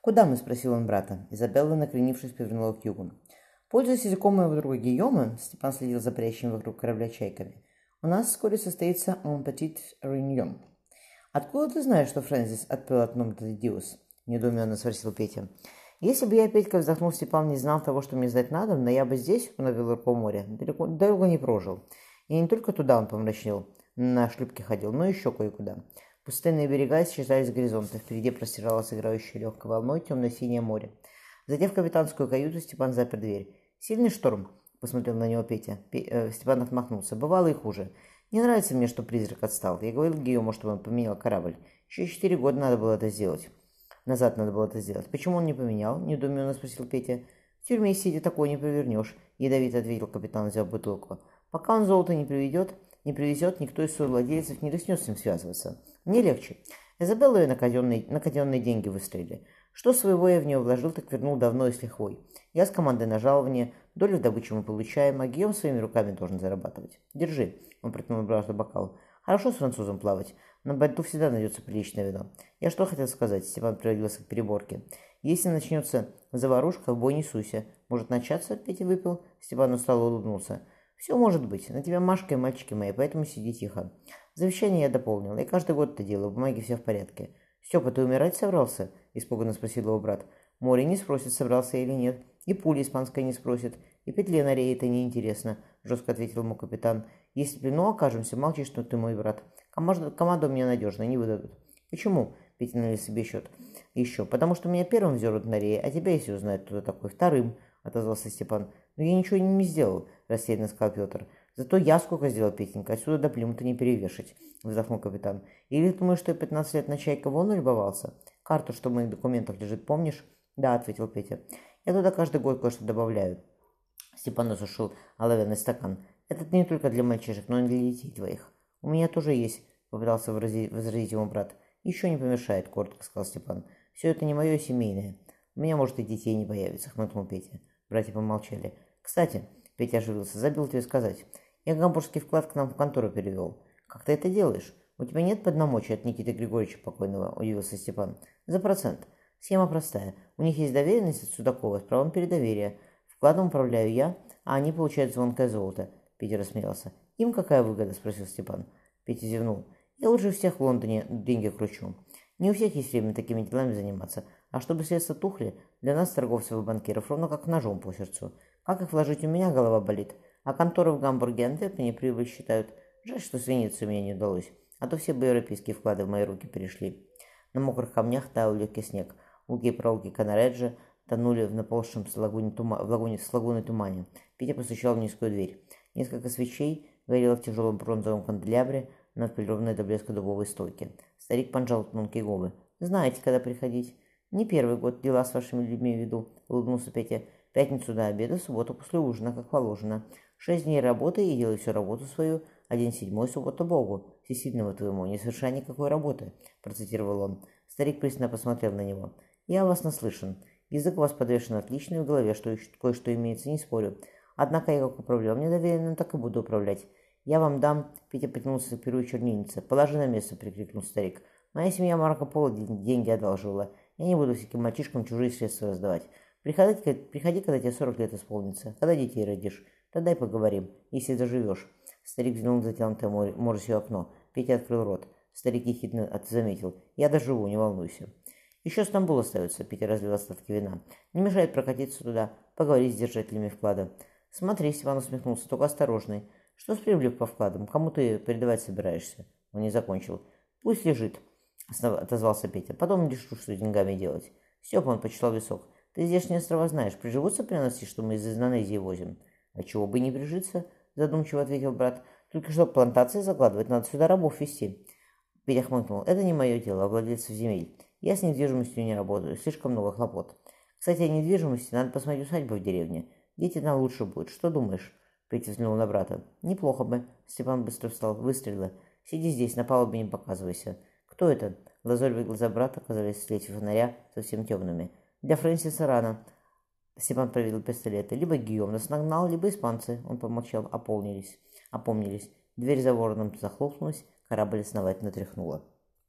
«Куда мы?» – спросил он брата. Изабелла, накренившись, повернула к югу. Пользуясь языком моего друга Гийома, Степан следил за парящими вокруг корабля чайками. «У нас вскоре состоится un petit réunion». «Откуда ты знаешь, что Фрэнсис отпел от номера Диус?» – недоуменно спросил Петя. «Если бы я, Петька, вздохнул Степан, не знал того, что мне знать надо, но я бы здесь, он навел руку море, далеко, долго не прожил. И не только туда он помрачнел, на шлюпке ходил, но еще кое-куда. Пустынные берега исчезали с горизонта, впереди простиралось играющее легкой волной темно-синее море. Зайдя в капитанскую каюту, Степан запер дверь. «Сильный шторм?» – посмотрел на него Петя. Пе- э, Степан отмахнулся. «Бывало и хуже. Не нравится мне, что призрак отстал. Я говорил Гийому, чтобы он поменял корабль. Еще четыре года надо было это сделать. Назад надо было это сделать. Почему он не поменял?» – недоуменно спросил Петя. «В тюрьме сидя такое не повернешь», – ядовито ответил капитан, взяв бутылку. «Пока он золото не приведет, не привезет, никто из своих владельцев не рискнет с ним связываться. Мне легче. Изабеллу я на казенные, на казенные деньги выстрелили. Что своего я в нее вложил, так вернул давно и с лихвой. Я с командой на жалование, долю в добычу мы получаем, а Гийом своими руками должен зарабатывать. Держи, он протянул брату бокал. Хорошо с французом плавать. На борту всегда найдется приличное вино. Я что хотел сказать, Степан приводился к переборке. Если начнется заварушка, в бой не суйся. Может начаться, Петя выпил? Степан устало улыбнулся. Все может быть. На тебя Машка и мальчики мои, поэтому сиди тихо. Завещание я дополнил. Я каждый год это делаю, бумаги все в порядке. Степа, ты умирать собрался? Испуганно спросил его брат. Море не спросит, собрался или нет. И пуля испанская не спросит. И петле на рее это неинтересно, жестко ответил ему капитан. Если плену окажемся, молчи, что ты мой брат. Команда, команда у меня надежная, не выдадут. Почему? Петя себе счет. Еще. Потому что меня первым взерут на рее, а тебя, если узнают, кто такой, вторым, отозвался Степан. Но я ничего не сделал, рассеянно сказал Петр. Зато я сколько сделал, Петенька, отсюда до Плимута не перевешать, вздохнул капитан. Или ты думаешь, что я 15 лет на чайка вон любовался? Карту, что в моих документах лежит, помнишь? Да, ответил Петя. Я туда каждый год кое-что добавляю. Степан осушил оловянный стакан. Это не только для мальчишек, но и для детей твоих. У меня тоже есть, попытался возразить, возразить ему брат. Еще не помешает, коротко сказал Степан. Все это не мое а семейное. У меня, может, и детей не появится, хмыкнул Петя. Братья помолчали. Кстати, Петя оживился, забыл тебе сказать. Я гамбургский вклад к нам в контору перевел. Как ты это делаешь? У тебя нет подномочий от Никиты Григорьевича покойного, удивился Степан. За процент. Схема простая. У них есть доверенность от Судакова с правом передоверия. Вкладом управляю я, а они получают звонкое золото. Петя рассмеялся. Им какая выгода? спросил Степан. Петя зевнул. Я лучше всех в Лондоне деньги кручу. Не у всех есть время такими делами заниматься. А чтобы средства тухли, для нас, торговцев и банкиров, ровно как ножом по сердцу. Как их вложить, у меня голова болит. А конторы в Гамбурге и Антверпене прибыль считают. Жаль, что с Венецией мне не удалось. А то все бы европейские вклады в мои руки перешли. На мокрых камнях таял легкий снег. Луки и проулки Канареджа тонули в наползшем с лагуне тума... в лагуне с лагуной тумане. Петя постучал в низкую дверь. Несколько свечей горело в тяжелом бронзовом канделябре над полированной до блеска дубовой стойки. Старик поджал тонкие губы. «Знаете, когда приходить?» «Не первый год дела с вашими людьми веду», — улыбнулся Петя. «Пятницу до обеда, субботу после ужина, как положено. Шесть дней работы и делай всю работу свою, день седьмой — суббота Богу, всесильного твоему, не совершай никакой работы», — процитировал он. Старик пристально посмотрел на него. «Я вас наслышан. Язык у вас подвешен отличный, в голове что кое-что имеется, не спорю. Однако я как управлял мне доверенным, так и буду управлять. Я вам дам...» Петя потянулся к перу чернильницы. «Положи на место», — прикрикнул старик. «Моя семья Марко Поло деньги одолжила. Я не буду всяким мальчишкам чужие средства раздавать. Приходи, приходи, когда тебе 40 лет исполнится. Когда детей родишь. Тогда и поговорим, если доживешь». Старик взглянул в затянутое моросью окно. Петя открыл рот. Старик ехидно от заметил. «Я доживу, не волнуйся». Еще Стамбул остается, Питер разлил остатки вина. Не мешает прокатиться туда, поговорить с держателями вклада. Смотри, Степан усмехнулся, только осторожный. Что с прибылью по вкладам? Кому ты передавать собираешься? Он не закончил. Пусть лежит, отозвался Петя. Потом решу, что деньгами делать. Степа, он почитал висок. Ты здешние острова знаешь, приживутся при что мы из Индонезии возим? А чего бы не прижиться? Задумчиво ответил брат. Только что плантации закладывать, надо сюда рабов вести. Петя хмыкнул. Это не мое дело, а владельцев земель. Я с недвижимостью не работаю, слишком много хлопот. Кстати, о недвижимости надо посмотреть усадьбу в деревне. Дети там лучше будет. Что думаешь? Петя взглянул на брата. Неплохо бы. Степан быстро встал. Выстрелы. Сиди здесь, на палубе не показывайся. Кто это? Лазоревые глаза брата оказались в свете фонаря совсем темными. Для Фрэнсиса рано. Степан проверил пистолеты. Либо Гийом нас нагнал, либо испанцы. Он помолчал. Ополнились. Опомнились. Дверь за вороном захлопнулась. Корабль основательно тряхнула.